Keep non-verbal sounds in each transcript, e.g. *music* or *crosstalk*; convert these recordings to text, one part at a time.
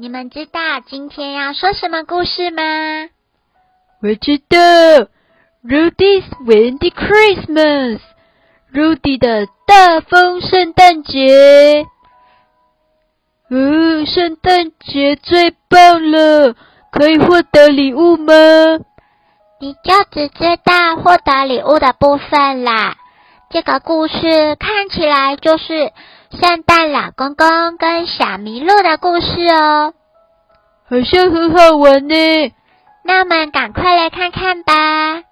你们知道今天要说什么故事吗？我知道，Rudy's Windy Christmas。Rudy 的大风圣诞节，哦，圣诞节最棒了！可以获得礼物吗？你就只知道获得礼物的部分啦。这个故事看起来就是圣诞老公公跟小麋鹿的故事哦，好像很好玩呢。那我们赶快来看看吧。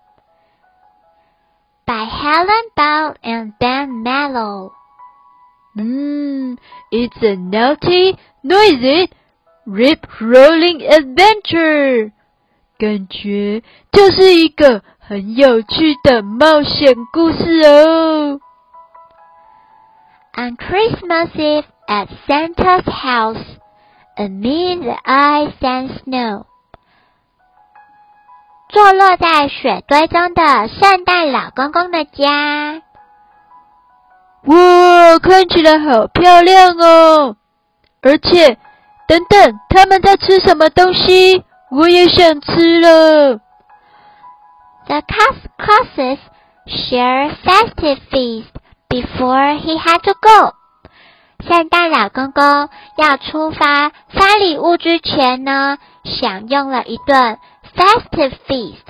by Helen Bell and Ben Mallow. Mmm, it's a naughty, noisy, rip-rolling adventure. 感觉就是一个很有趣的冒险故事哦。On Christmas Eve at Santa's house, amid the ice and snow. 坐落在雪堆中的圣诞老公公的家，哇，看起来好漂亮哦！而且，等等，他们在吃什么东西？我也想吃了。The c a s t c l a s s e s share festive feast before he had to go。圣诞老公公要出发发礼物之前呢，享用了一顿。Festive feast，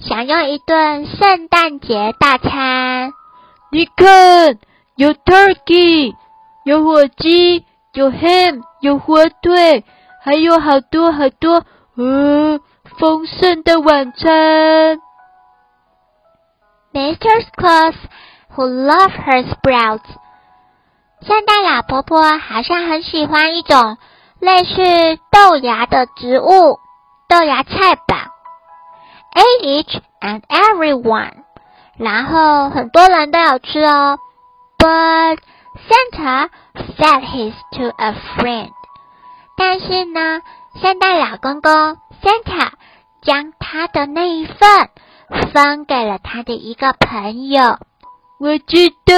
享用一顿圣诞节大餐。你看，有 turkey，有火鸡，有 ham，有火腿，还有好多好多，呃，丰盛的晚餐。Mr. Claus, who love her sprouts，圣诞老婆婆好像很喜欢一种类似豆芽的植物。豆芽菜吧 A each and every one，然后很多人都有吃哦。But Santa fed his to a friend，但是呢，圣诞老公公 Santa 将他的那一份分给了他的一个朋友。我知道，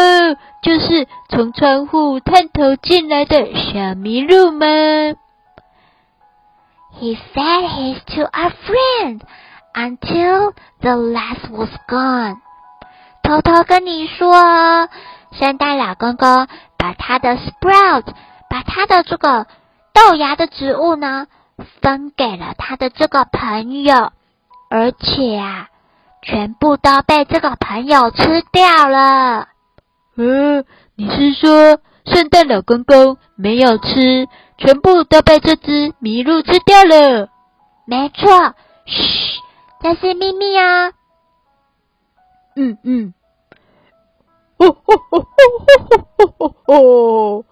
就是从窗户探头进来的小麋鹿吗？He said his to a friend until the last was gone。偷偷跟你说，圣诞老公公把他的 sprout，把他的这个豆芽的植物呢，分给了他的这个朋友，而且啊，全部都被这个朋友吃掉了。嗯，你是说圣诞老公公没有吃？全部都被这只麋鹿吃掉了。没错，嘘，这是秘密啊。嗯嗯。哦吼吼吼吼吼吼！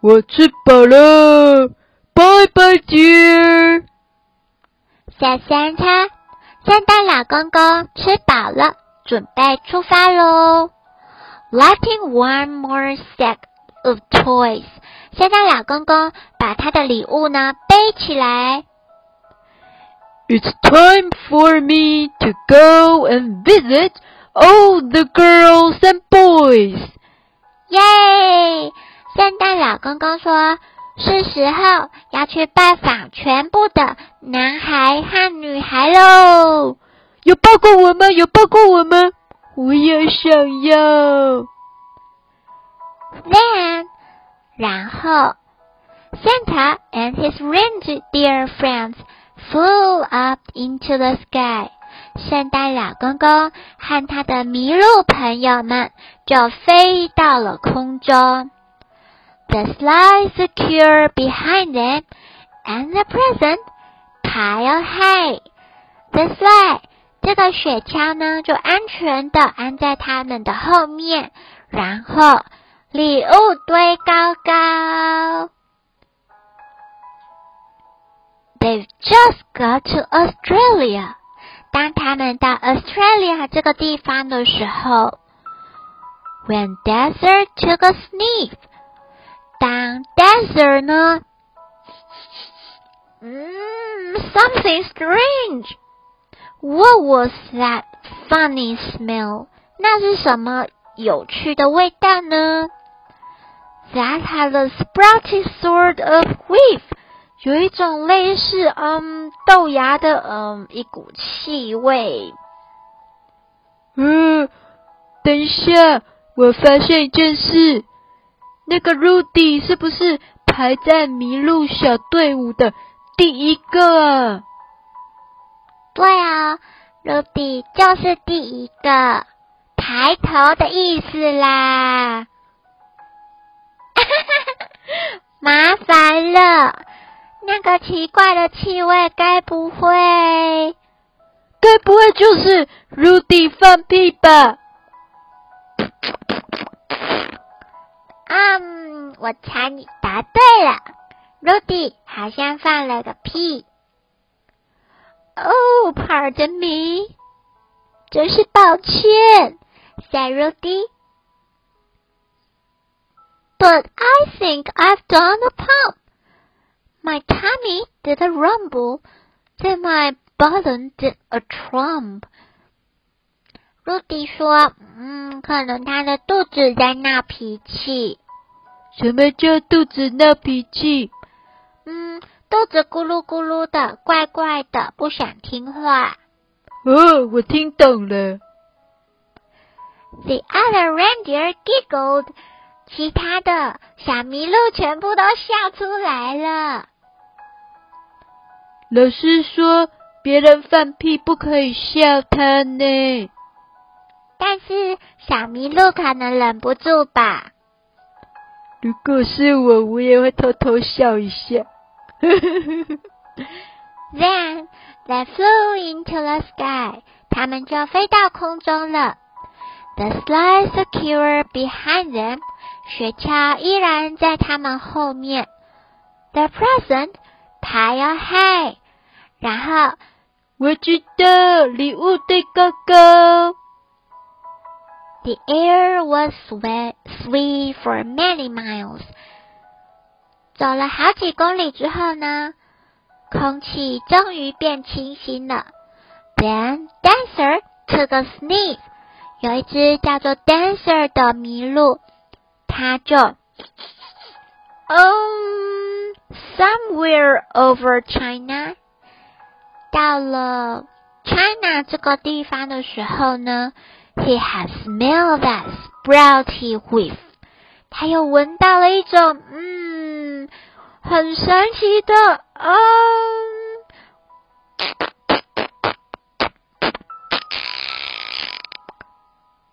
我吃饱了，拜拜，dear。小三餐，圣诞老公公吃饱了，准备出发喽。Lighting one more sack. Of toys，圣诞老公公把他的礼物呢背起来。It's time for me to go and visit all the girls and boys。耶！圣诞老公公说：“是时候要去拜访全部的男孩和女孩喽。”有抱过我吗？有抱过我吗？我也想要。Then，然后，Santa and his reindeer friends flew up into the sky。圣诞老公公和他的麋鹿朋友们就飞到了空中。The sleigh secure behind them, and the present pile high. The sleigh，这个雪橇呢，就安全的安在他们的后面，然后。礼物堆高高， They've just got to Australia。当他们到 Australia 这个地方的时候，When Dancer took a sniff， 当 Dancer 呢，嗯，something strange。What was that funny smell？那是什么有趣的味道呢？That had a sprouty sort of whiff，有一种类似嗯豆芽的嗯一股气味。嗯，等一下，我发现一件事，那个 Rudy 是不是排在麋鹿小队伍的第一个啊？对啊，Rudy 就是第一个。抬头的意思啦，*laughs* 麻烦了，那个奇怪的气味，该不会，该不会就是 Rudy 放屁吧？嗯，我猜你答对了，Rudy 好像放了个屁。Oh, pardon me，真是抱歉。said Rudy. But I think I've done a pump. My tummy did a rumble, then my bottom did a trump. Rudy 说：“嗯，可能他的肚子在闹脾气。什么叫肚子闹脾气？嗯，肚子咕噜咕噜的，怪怪的，不想听话。哦，我听懂了。” The other reindeer giggled，其他的小麋鹿全部都笑出来了。老师说别人放屁不可以笑他呢，但是小麋鹿可能忍不住吧。如果是我，我也会偷偷笑一下。Then they flew into the sky，他们就飞到空中了。The slide secure behind them，雪橇依然在他们后面。The present pile high，然后我知道礼物堆高高。The air was sweet, sweet for many miles。走了好几公里之后呢，空气终于变清新了。Then Dancer took a sniff。有一只叫做 Dancer 的麋鹿，它就嗯，somewhere over China，到了 China 这个地方的时候呢 ，he has smelled that sprouty whiff，他又闻到了一种嗯，很神奇的嗯。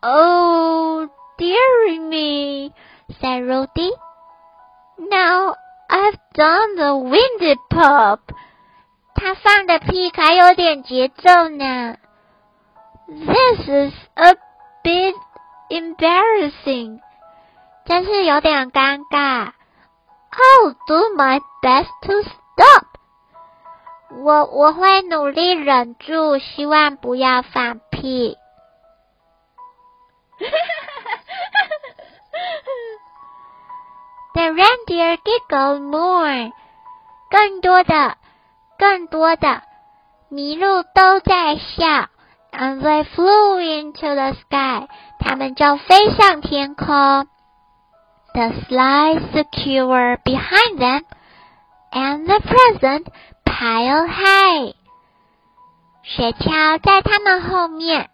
Oh, dearie me, said Rudy. Now I've done the windy pop. 他放的屁还有点节奏呢。 This is a bit embarrassing. 真是有点尴尬。I'll do my best to stop. 我我会努力忍住，希望不要放屁。The reindeer giggle more，更多的、更多的麋鹿都在笑，and they flew into the sky，它们就飞向天空。The sleigh secure behind them, and the present piled high，雪橇在他们后面。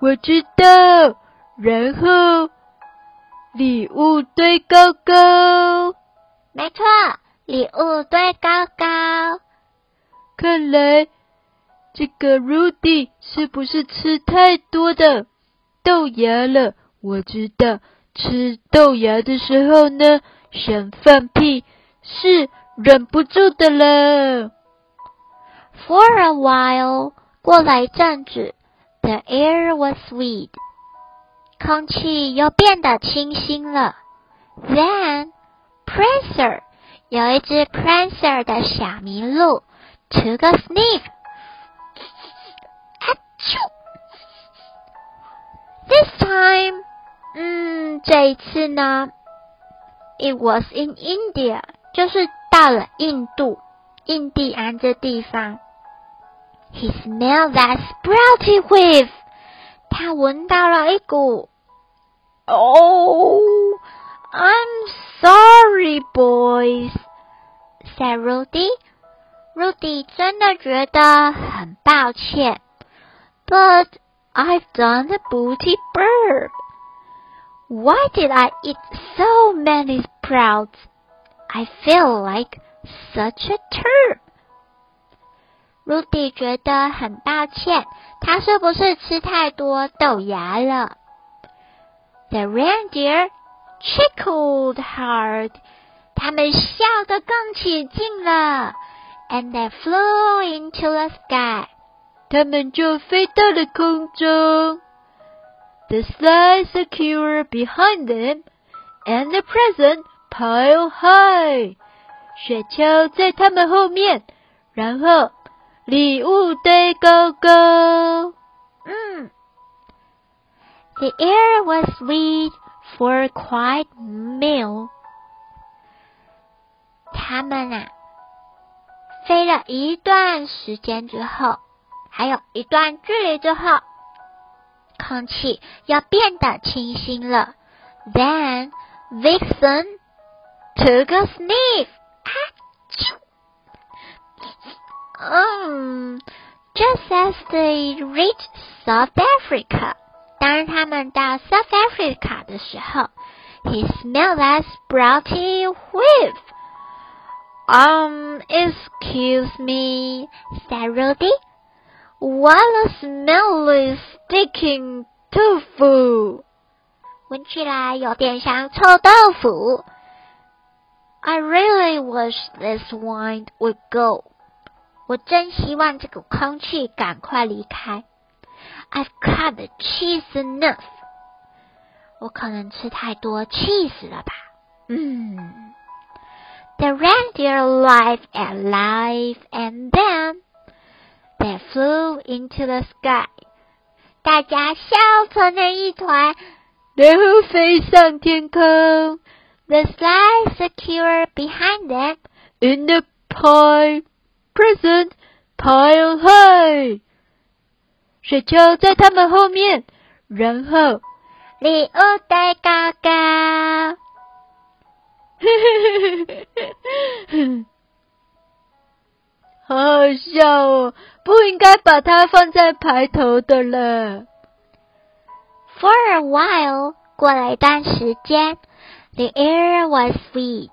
我知道。然后，礼物堆高高。没错，礼物堆高高。看来这个 Rudy 是不是吃太多的豆芽了？我知道，吃豆芽的时候呢，想放屁是忍不住的了。For a while，过了一阵子，the air was sweet。空气又变得清新了。Then Prancer 有一只 Prancer 的小麋鹿，took a sniff. Achoo! This time, 嗯，这一次呢，it was in India，就是到了印度，印第安这地方。He smelled that sprouty whiff，他闻到了一股。Oh, I'm sorry, boys," said Rudy. Rudy 真的觉得很抱歉。 But I've done the booty bird. Why did I eat so many sprouts? I feel like such a turd. Rudy 觉得很抱歉，他是不是吃太多豆芽了？The reindeer chuckled hard. 他们笑得更起劲了，and they flew into the sky. 他们就飞到了空中。The sleigh secure behind them, and the present pile high. 雪橇在他们后面，然后礼物堆高高。嗯，The air was sweet for a quiet meal. 他们啊，飞了一段时间之后。 还有一段距离之后，空气又变得清新了。Then Vixen took a sniff. 嗯，just as they reached South Africa，当他们到 South Africa 的时候，he smelled that sprouty whiff. Um, excuse me, said Rudy. What a smelly, sticking tofu！闻起来有点像臭豆腐。I really wish this wind would go。我真希望这股空气赶快离开。I've cut the cheese enough。我可能吃太多 cheese 了吧？嗯。The reindeer laughed and laughed and then They flew into the sky，大家笑成了一团，然后飞上天空。The sky secure behind them in the pie present pile high。雪橇在他们后面，然后礼物堆高高。 *laughs* 好好笑哦！不应该把它放在排头的了。For a while，过了一段时间，the air was sweet，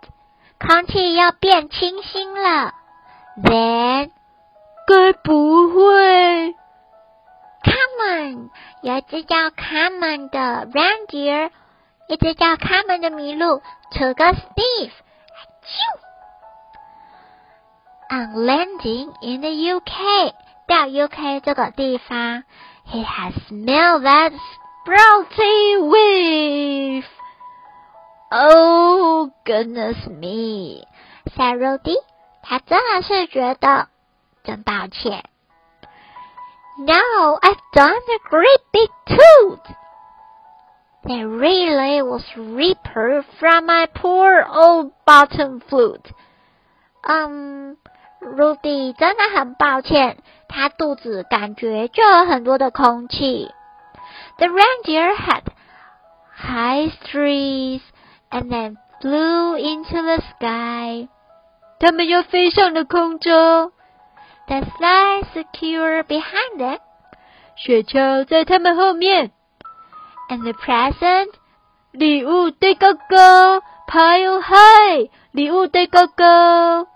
空气又变清新了。Then，该不会？Come on，有一只叫 Come on 的 reindeer，一只叫 Come on 的麋鹿，took a sniff，啾。On landing in the UK，到 UK 这个地方，he has smelled that sprouty whiff. Oh goodness me, said Rudy. 他真的是觉得真抱歉。Now I've done a great big toot. There really was reaper from my poor old bottom flute. Um. Rudy 真的很抱歉，他肚子感觉就有很多的空气。The reindeer had high trees and then flew into the sky。他们又飞上了空中。The sleigh secure behind them。雪橇在他们后面。And the present 礼物堆高高，pile high，礼物堆高高。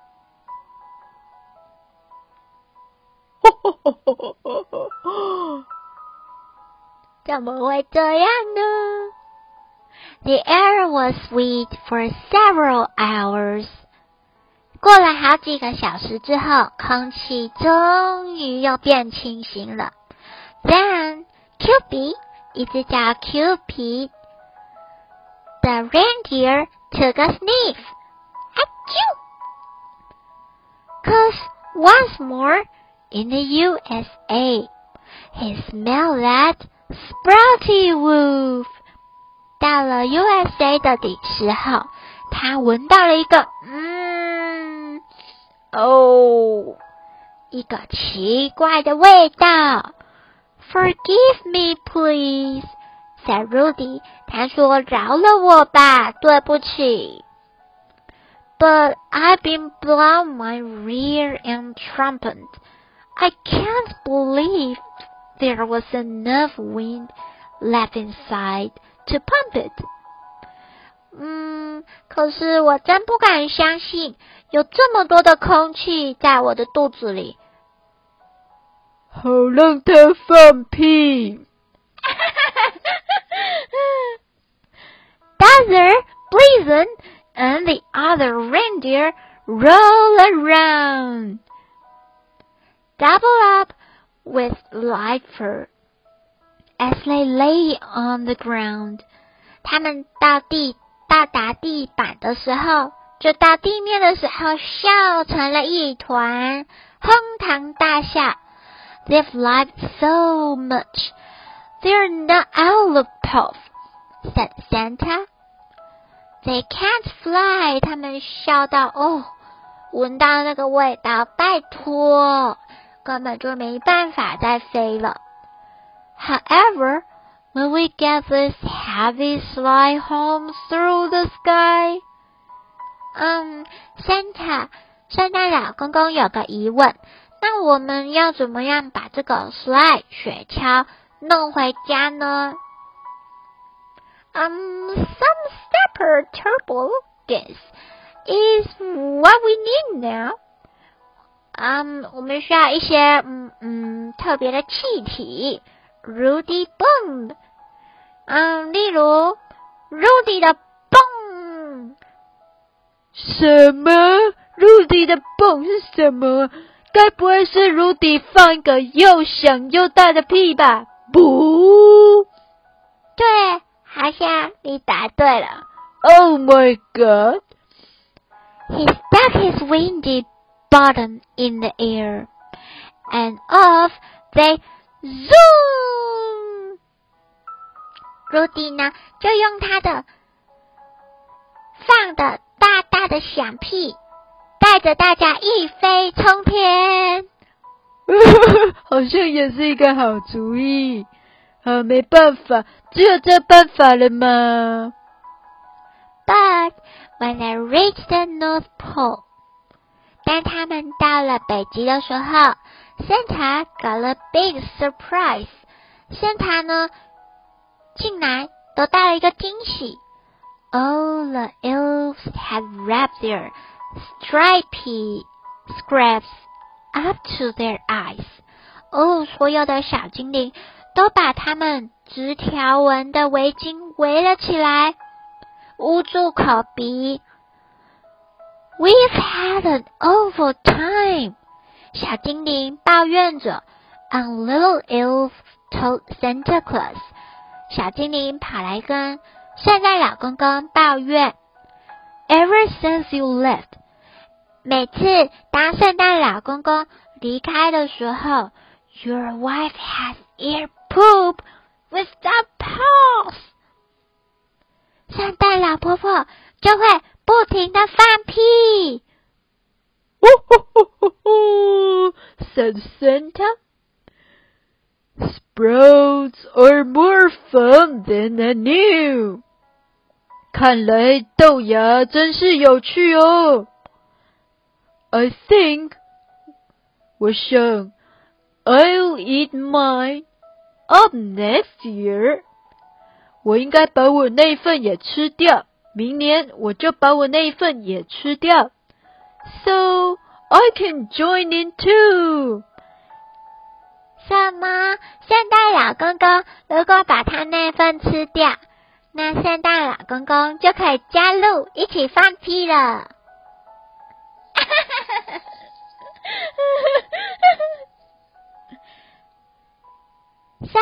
怎么会这样呢？The air was sweet for several hours。过了好几个小时之后，空气终于又变清新了。Then Cupid，一只叫 Cupid 的 reindeer took a sniff。啊啾！Cause once more in the USA. He smelled that sprouty wolf. 到了 USA 的的时候，他闻到了一个，嗯，哦，一个奇怪的味道。Forgive me, please," said Rudy. 他说：“饶了我吧，对不起。” But I've been blown my rear and trumpet. I can't believe there was enough wind left inside to pump it. 嗯，可是我真不敢相信有这么多的空气在我的肚子里。好让它放屁。Dazzler, Blitzen, and the other reindeer roll around, double up with light fur as they lay on the ground. 他们到地到达地板的时候，就到地面的时候，笑成了一团，哄堂大笑。They've laughed so much, they're not out of puff," said Santa. They can't fly. 他们笑到哦，闻到那个味道，拜托， 根本就没办法再飞了。However, when we get this heavy slide home through the sky，嗯，Santa，圣诞老公公有个疑问，那我们要怎么样把这个 slide 雪橇弄回家呢？Um, some stepper turbo gas is what we need now. Um, 我们需要一些嗯嗯特别的气体，Rudy bomb。嗯，例如 Rudy 的泵。什么？Rudy 的泵是什么？该不会是 Rudy 放一个又响又大的屁吧？不，对。好像你答对了。Oh my god! He stuck his windy bottom in the air, and off they zoom. Rudy 呢，就用他的放的大大的响屁，带着大家一飞冲天。好像也是一个好主意。啊，没办法，只有这办法了嘛。But when they reached the North Pole，当他们到了北极的时候，Santa got a big surprise。Santa 呢，竟然得到了一个惊喜。All the elves have wrapped their stripy scraps up to their eyes。哦，所有的小精灵。都把他们直条纹的围巾围了起来，捂住口鼻。We've had an awful time，小精灵抱怨着。And little elf told Santa Claus，小精灵跑来跟圣诞老公公抱怨。Ever since you left，每次当圣诞老公公离开的时候，Your wife has ear poop with the pause，圣诞老婆婆就会不停的放屁。哦吼吼吼吼！said *laughs* Santa. Sprouts are more fun than I knew. 看来豆芽真是有趣哦。I think，我想，I'll eat mine Up next year，我应该把我那份也吃掉。 明年我就把我那一份也吃掉。So I can join in too。什么？圣诞老公公如果把他那份吃掉，那圣诞老公公就可以加入一起放屁了。*laughs* So,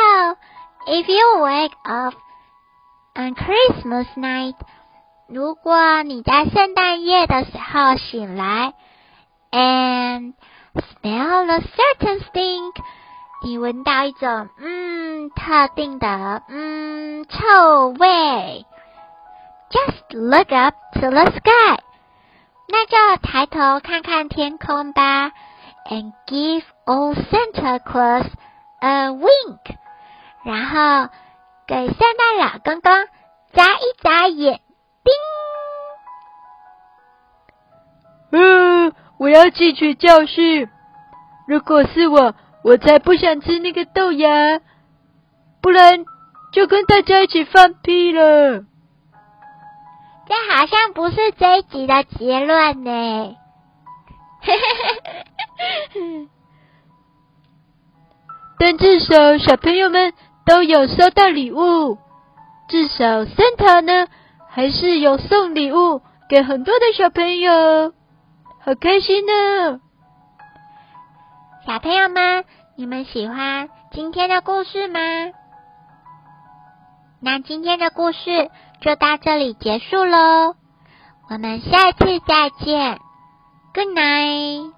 if you wake up on Christmas night，如果你在圣诞夜的时候醒来，and smell a certain stink。你闻到一种嗯特定的嗯臭味。Just look up to the sky。那就抬头看看天空吧。And give old Santa Claus a wink。然后给圣诞老公公眨一眨眼。叮。嗯，我要汲取教训。如果是我，我才不想吃那个豆芽，不然就跟大家一起放屁了。这好像不是这一集的结论呢。*laughs* 但至少小朋友们都有收到礼物，至少 Santa 呢还是有送礼物给很多的小朋友，好开心呢！小朋友们，你们喜欢今天的故事吗？那今天的故事就到这里结束喽，我们下次再见，Good night。